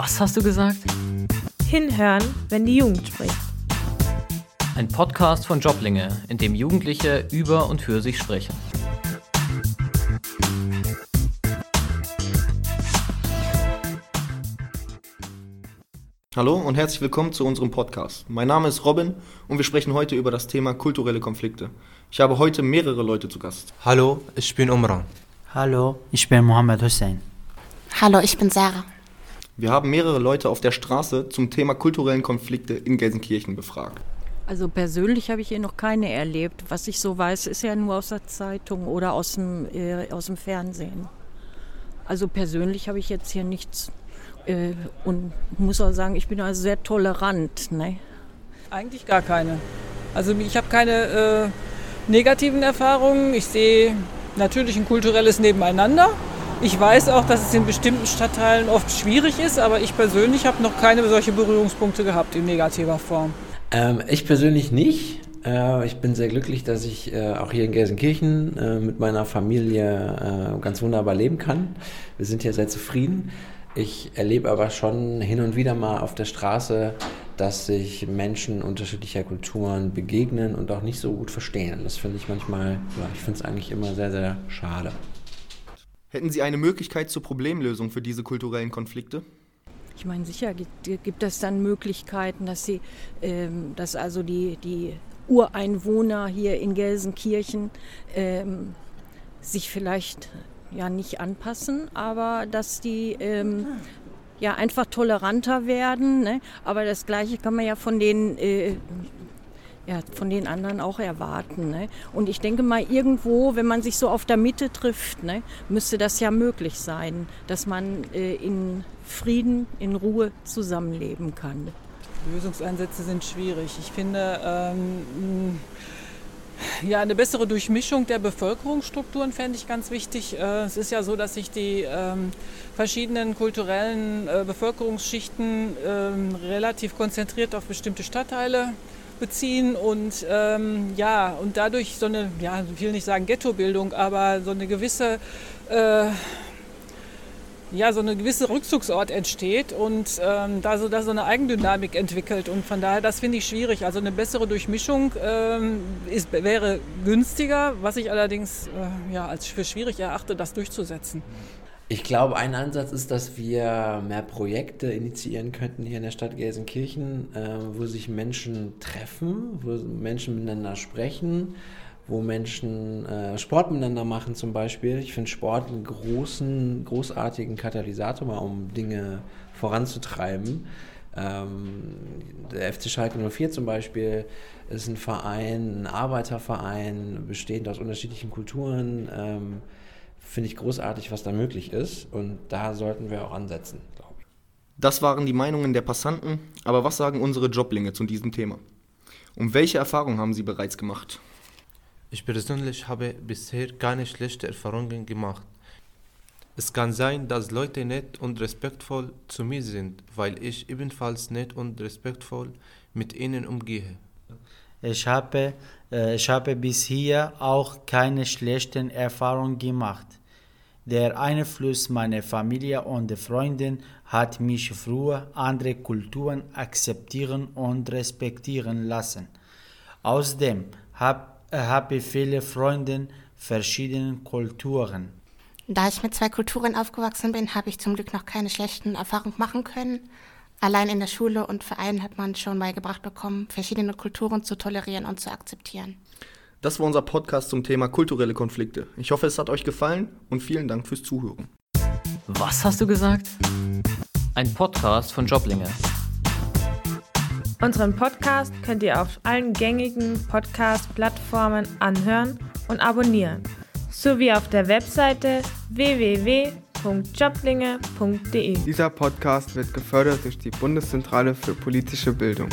Was hast du gesagt? Hinhören, wenn die Jugend spricht. Ein Podcast von Joblinge, in dem Jugendliche über und für sich sprechen. Hallo und herzlich willkommen zu unserem Podcast. Mein Name ist Robin und wir sprechen heute über das Thema kulturelle Konflikte. Ich habe heute mehrere Leute zu Gast. Hallo, ich bin Umran. Hallo, ich bin Mohammed Hussein. Hallo, ich bin Sarah. Wir haben mehrere Leute auf der Straße zum Thema kulturellen Konflikte in Gelsenkirchen befragt. Also persönlich habe ich hier noch keine erlebt. Was ich so weiß, ist ja nur aus der Zeitung oder aus dem, äh, aus dem Fernsehen. Also persönlich habe ich jetzt hier nichts äh, und muss auch sagen, ich bin also sehr tolerant. Ne? Eigentlich gar keine. Also ich habe keine äh, negativen Erfahrungen. Ich sehe natürlich ein kulturelles Nebeneinander. Ich weiß auch, dass es in bestimmten Stadtteilen oft schwierig ist, aber ich persönlich habe noch keine solche Berührungspunkte gehabt in negativer Form. Ähm, ich persönlich nicht. Äh, ich bin sehr glücklich, dass ich äh, auch hier in Gelsenkirchen äh, mit meiner Familie ganz wunderbar leben kann. Wir sind hier sehr zufrieden. Ich erlebe aber schon hin und wieder mal auf der Straße, dass sich Menschen unterschiedlicher Kulturen begegnen und auch nicht so gut verstehen. Das finde ich manchmal, ich finde es eigentlich immer sehr, sehr schade. Hätten Sie eine Möglichkeit zur Problemlösung für diese kulturellen Konflikte? Ich meine, sicher gibt, gibt es dann Möglichkeiten, dass sie, ähm, dass also die, die Ureinwohner hier in Gelsenkirchen ähm, sich vielleicht ja nicht anpassen, aber dass die ähm, ja einfach toleranter werden. Ne? Aber das Gleiche kann man ja von den äh, ja, von den anderen auch erwarten. Ne? Und ich denke mal, irgendwo, wenn man sich so auf der Mitte trifft, ne, müsste das ja möglich sein, dass man äh, in Frieden, in Ruhe zusammenleben kann. Lösungsansätze sind schwierig. Ich finde, ähm, ja, eine bessere Durchmischung der Bevölkerungsstrukturen fände ich ganz wichtig. Äh, es ist ja so, dass sich die ähm, verschiedenen kulturellen äh, Bevölkerungsschichten ähm, relativ konzentriert auf bestimmte Stadtteile beziehen und ähm, ja und dadurch so eine ja ich will nicht sagen Ghettobildung aber so eine gewisse äh, ja so eine gewisse Rückzugsort entsteht und ähm, da so da so eine Eigendynamik entwickelt und von daher das finde ich schwierig also eine bessere Durchmischung ähm, ist, wäre günstiger was ich allerdings äh, ja als für schwierig erachte das durchzusetzen. Ich glaube, ein Ansatz ist, dass wir mehr Projekte initiieren könnten hier in der Stadt Gelsenkirchen, äh, wo sich Menschen treffen, wo Menschen miteinander sprechen, wo Menschen äh, Sport miteinander machen zum Beispiel. Ich finde Sport einen großen, großartigen Katalysator, um Dinge voranzutreiben. Ähm, der FC Schalke 04 zum Beispiel ist ein Verein, ein Arbeiterverein, bestehend aus unterschiedlichen Kulturen. Finde ich großartig, was da möglich ist. Und da sollten wir auch ansetzen, glaube ich. Das waren die Meinungen der Passanten, aber was sagen unsere Joblinge zu diesem Thema? Und welche Erfahrungen haben sie bereits gemacht? Ich persönlich habe bisher keine schlechten Erfahrungen gemacht. Es kann sein, dass Leute nett und respektvoll zu mir sind, weil ich ebenfalls nett und respektvoll mit ihnen umgehe. Ich habe, äh, ich habe bis hier auch keine schlechten Erfahrungen gemacht. Der Einfluss meiner Familie und Freunde hat mich früher andere Kulturen akzeptieren und respektieren lassen. Außerdem habe hab ich viele Freunde verschiedener Kulturen. Da ich mit zwei Kulturen aufgewachsen bin, habe ich zum Glück noch keine schlechten Erfahrungen machen können. Allein in der Schule und Vereinen hat man schon beigebracht bekommen, verschiedene Kulturen zu tolerieren und zu akzeptieren. Das war unser Podcast zum Thema kulturelle Konflikte. Ich hoffe, es hat euch gefallen und vielen Dank fürs Zuhören. Was hast du gesagt? Ein Podcast von Joblinge. Unseren Podcast könnt ihr auf allen gängigen Podcast-Plattformen anhören und abonnieren, sowie auf der Webseite www.joblinge.de. Dieser Podcast wird gefördert durch die Bundeszentrale für politische Bildung.